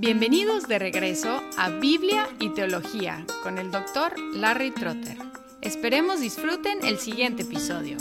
Bienvenidos de regreso a Biblia y Teología con el doctor Larry Trotter. Esperemos disfruten el siguiente episodio.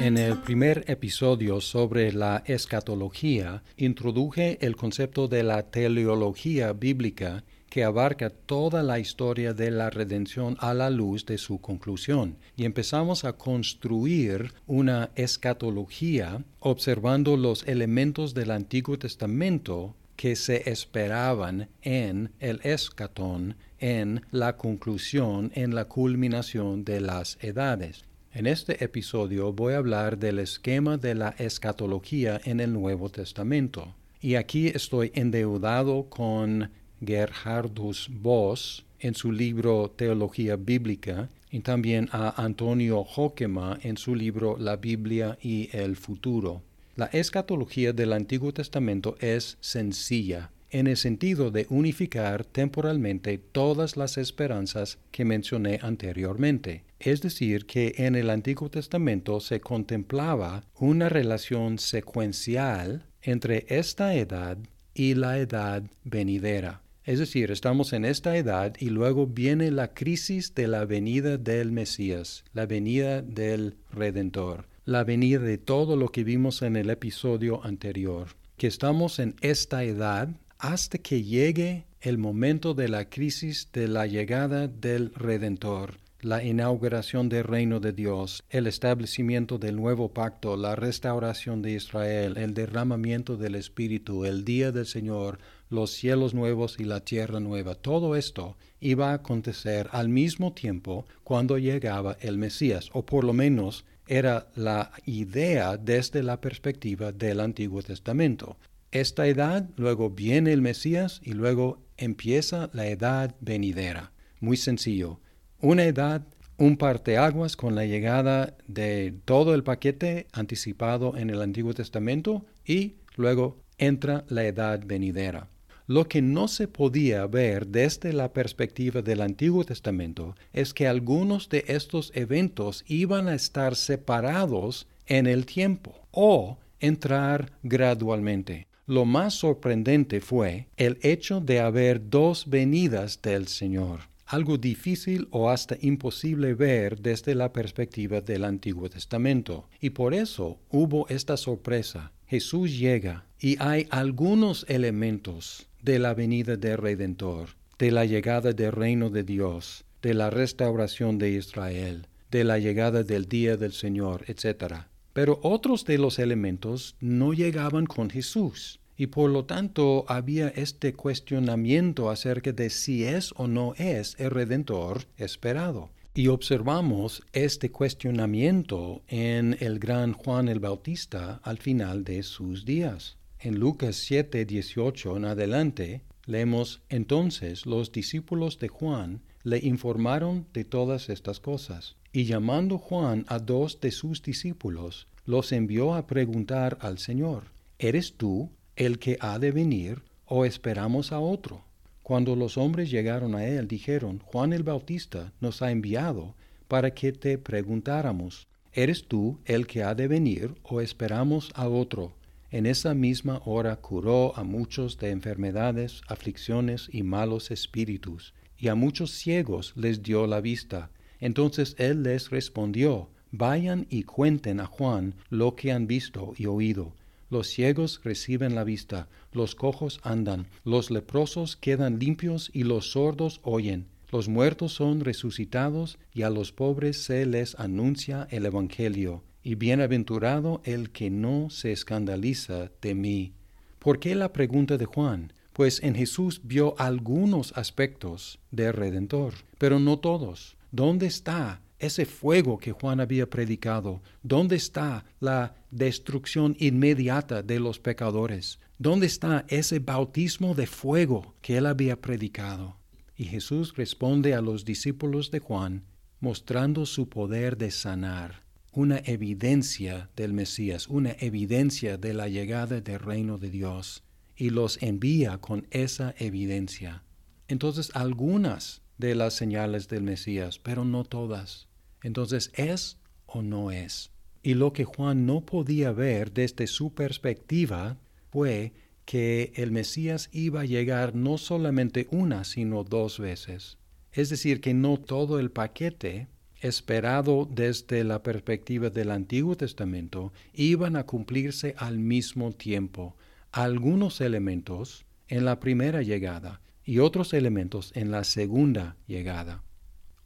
En el primer episodio sobre la escatología, introduje el concepto de la teleología bíblica que abarca toda la historia de la redención a la luz de su conclusión. Y empezamos a construir una escatología observando los elementos del Antiguo Testamento que se esperaban en el escatón, en la conclusión, en la culminación de las edades. En este episodio voy a hablar del esquema de la escatología en el Nuevo Testamento. Y aquí estoy endeudado con Gerhardus Voss en su libro Teología Bíblica y también a Antonio Hockema en su libro La Biblia y el futuro. La escatología del Antiguo Testamento es sencilla en el sentido de unificar temporalmente todas las esperanzas que mencioné anteriormente. Es decir, que en el Antiguo Testamento se contemplaba una relación secuencial entre esta edad y la edad venidera. Es decir, estamos en esta edad y luego viene la crisis de la venida del Mesías, la venida del Redentor, la venida de todo lo que vimos en el episodio anterior, que estamos en esta edad hasta que llegue el momento de la crisis de la llegada del Redentor, la inauguración del reino de Dios, el establecimiento del nuevo pacto, la restauración de Israel, el derramamiento del Espíritu, el día del Señor, los cielos nuevos y la tierra nueva. Todo esto iba a acontecer al mismo tiempo cuando llegaba el Mesías, o por lo menos era la idea desde la perspectiva del Antiguo Testamento. Esta edad, luego viene el Mesías y luego empieza la edad venidera. Muy sencillo. Una edad, un parteaguas con la llegada de todo el paquete anticipado en el Antiguo Testamento y luego entra la edad venidera. Lo que no se podía ver desde la perspectiva del Antiguo Testamento es que algunos de estos eventos iban a estar separados en el tiempo o entrar gradualmente. Lo más sorprendente fue el hecho de haber dos venidas del Señor, algo difícil o hasta imposible ver desde la perspectiva del Antiguo Testamento. Y por eso hubo esta sorpresa. Jesús llega y hay algunos elementos de la venida del Redentor, de la llegada del reino de Dios, de la restauración de Israel, de la llegada del día del Señor, etc. Pero otros de los elementos no llegaban con Jesús, y por lo tanto había este cuestionamiento acerca de si es o no es el Redentor esperado. Y observamos este cuestionamiento en el gran Juan el Bautista al final de sus días. En Lucas 7, 18 en adelante, leemos, entonces los discípulos de Juan le informaron de todas estas cosas, y llamando Juan a dos de sus discípulos, los envió a preguntar al Señor, ¿eres tú el que ha de venir o esperamos a otro? Cuando los hombres llegaron a él, dijeron, Juan el Bautista nos ha enviado para que te preguntáramos, ¿eres tú el que ha de venir o esperamos a otro? En esa misma hora curó a muchos de enfermedades, aflicciones y malos espíritus, y a muchos ciegos les dio la vista. Entonces él les respondió, Vayan y cuenten a Juan lo que han visto y oído. Los ciegos reciben la vista, los cojos andan, los leprosos quedan limpios y los sordos oyen. Los muertos son resucitados y a los pobres se les anuncia el Evangelio y bienaventurado el que no se escandaliza de mí. ¿Por qué la pregunta de Juan? Pues en Jesús vio algunos aspectos del Redentor, pero no todos. ¿Dónde está ese fuego que Juan había predicado? ¿Dónde está la destrucción inmediata de los pecadores? ¿Dónde está ese bautismo de fuego que él había predicado? Y Jesús responde a los discípulos de Juan, mostrando su poder de sanar una evidencia del Mesías, una evidencia de la llegada del reino de Dios, y los envía con esa evidencia. Entonces algunas de las señales del Mesías, pero no todas. Entonces, ¿es o no es? Y lo que Juan no podía ver desde su perspectiva fue que el Mesías iba a llegar no solamente una, sino dos veces. Es decir, que no todo el paquete esperado desde la perspectiva del Antiguo Testamento iban a cumplirse al mismo tiempo. Algunos elementos en la primera llegada y otros elementos en la segunda llegada.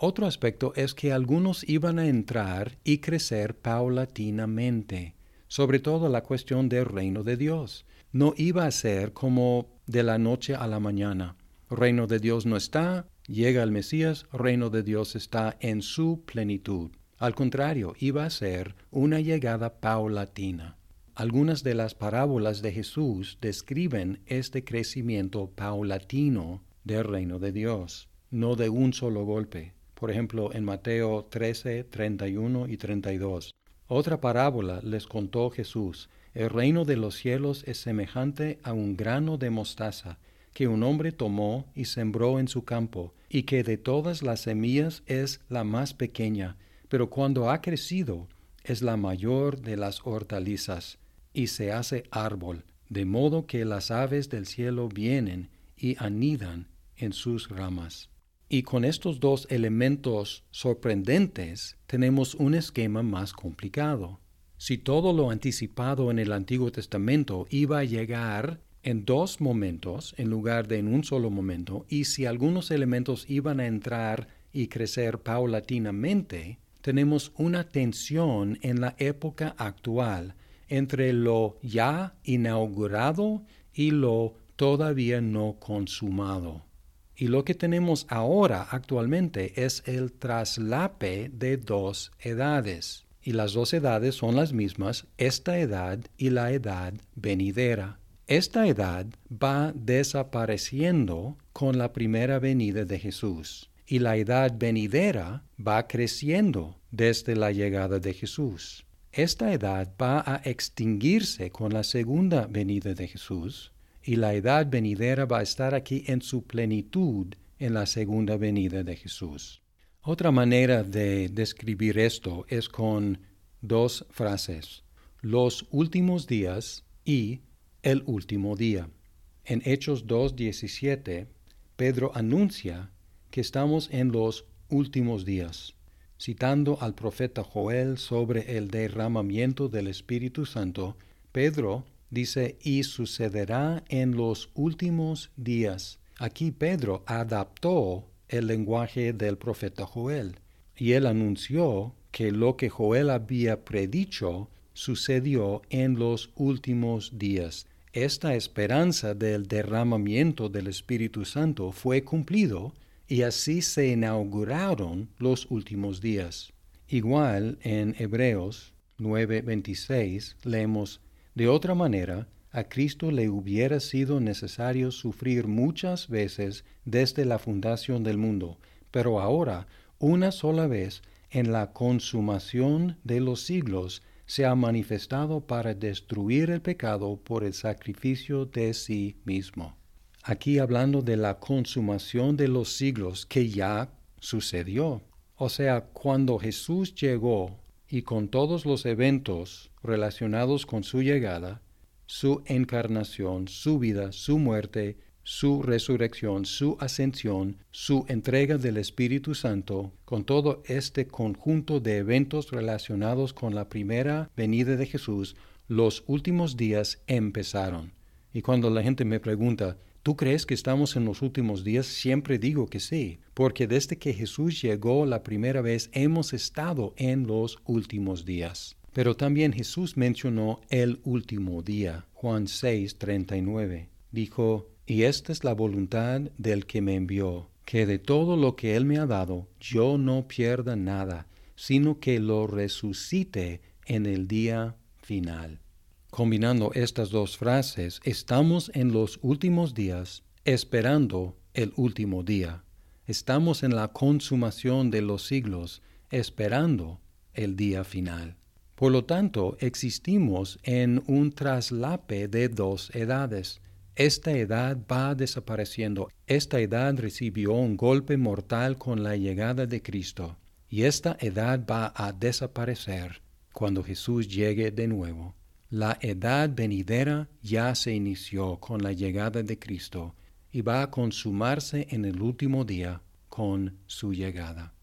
Otro aspecto es que algunos iban a entrar y crecer paulatinamente, sobre todo la cuestión del reino de Dios. No iba a ser como de la noche a la mañana. Reino de Dios no está, llega el Mesías, reino de Dios está en su plenitud. Al contrario, iba a ser una llegada paulatina. Algunas de las parábolas de Jesús describen este crecimiento paulatino del reino de Dios, no de un solo golpe por ejemplo en Mateo 13, 31 y 32. Otra parábola les contó Jesús, el reino de los cielos es semejante a un grano de mostaza que un hombre tomó y sembró en su campo, y que de todas las semillas es la más pequeña, pero cuando ha crecido es la mayor de las hortalizas, y se hace árbol, de modo que las aves del cielo vienen y anidan en sus ramas. Y con estos dos elementos sorprendentes tenemos un esquema más complicado. Si todo lo anticipado en el Antiguo Testamento iba a llegar en dos momentos en lugar de en un solo momento, y si algunos elementos iban a entrar y crecer paulatinamente, tenemos una tensión en la época actual entre lo ya inaugurado y lo todavía no consumado. Y lo que tenemos ahora actualmente es el traslape de dos edades. Y las dos edades son las mismas, esta edad y la edad venidera. Esta edad va desapareciendo con la primera venida de Jesús. Y la edad venidera va creciendo desde la llegada de Jesús. Esta edad va a extinguirse con la segunda venida de Jesús y la edad venidera va a estar aquí en su plenitud en la segunda venida de Jesús. Otra manera de describir esto es con dos frases, los últimos días y el último día. En Hechos 2.17, Pedro anuncia que estamos en los últimos días, citando al profeta Joel sobre el derramamiento del Espíritu Santo, Pedro dice, y sucederá en los últimos días. Aquí Pedro adaptó el lenguaje del profeta Joel, y él anunció que lo que Joel había predicho sucedió en los últimos días. Esta esperanza del derramamiento del Espíritu Santo fue cumplido y así se inauguraron los últimos días. Igual en Hebreos 9:26 leemos de otra manera, a Cristo le hubiera sido necesario sufrir muchas veces desde la fundación del mundo, pero ahora, una sola vez, en la consumación de los siglos, se ha manifestado para destruir el pecado por el sacrificio de sí mismo. Aquí hablando de la consumación de los siglos que ya sucedió. O sea, cuando Jesús llegó y con todos los eventos relacionados con su llegada, su encarnación, su vida, su muerte, su resurrección, su ascensión, su entrega del Espíritu Santo, con todo este conjunto de eventos relacionados con la primera venida de Jesús, los últimos días empezaron. Y cuando la gente me pregunta, ¿Tú crees que estamos en los últimos días? Siempre digo que sí, porque desde que Jesús llegó la primera vez hemos estado en los últimos días. Pero también Jesús mencionó el último día. Juan 6, 39. Dijo, y esta es la voluntad del que me envió, que de todo lo que Él me ha dado yo no pierda nada, sino que lo resucite en el día final. Combinando estas dos frases, estamos en los últimos días esperando el último día. Estamos en la consumación de los siglos esperando el día final. Por lo tanto, existimos en un traslape de dos edades. Esta edad va desapareciendo. Esta edad recibió un golpe mortal con la llegada de Cristo. Y esta edad va a desaparecer cuando Jesús llegue de nuevo. La edad venidera ya se inició con la llegada de Cristo y va a consumarse en el último día con su llegada.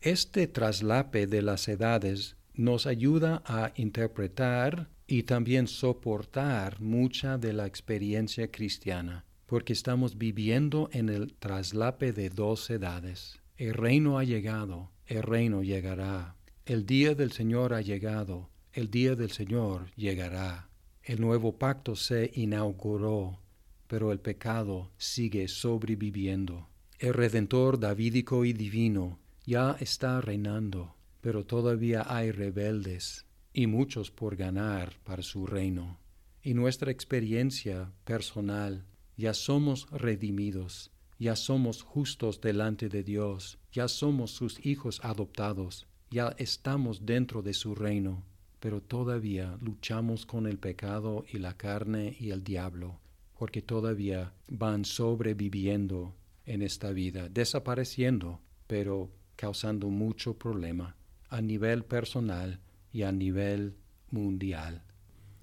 Este traslape de las edades nos ayuda a interpretar y también soportar mucha de la experiencia cristiana, porque estamos viviendo en el traslape de dos edades. El reino ha llegado, el reino llegará. El día del Señor ha llegado, el día del Señor llegará. El nuevo pacto se inauguró, pero el pecado sigue sobreviviendo. El Redentor davídico y divino ya está reinando, pero todavía hay rebeldes y muchos por ganar para su reino. Y nuestra experiencia personal, ya somos redimidos, ya somos justos delante de Dios, ya somos sus hijos adoptados, ya estamos dentro de su reino, pero todavía luchamos con el pecado y la carne y el diablo, porque todavía van sobreviviendo en esta vida, desapareciendo, pero causando mucho problema a nivel personal y a nivel mundial.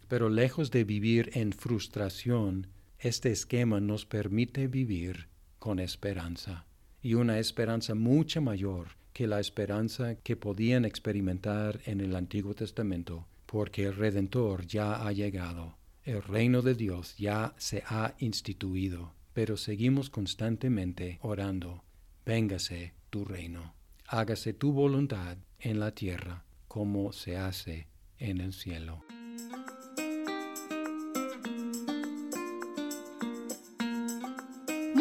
Pero lejos de vivir en frustración, este esquema nos permite vivir con esperanza, y una esperanza mucho mayor que la esperanza que podían experimentar en el Antiguo Testamento, porque el Redentor ya ha llegado, el reino de Dios ya se ha instituido, pero seguimos constantemente orando, véngase tu reino, hágase tu voluntad en la tierra como se hace en el cielo.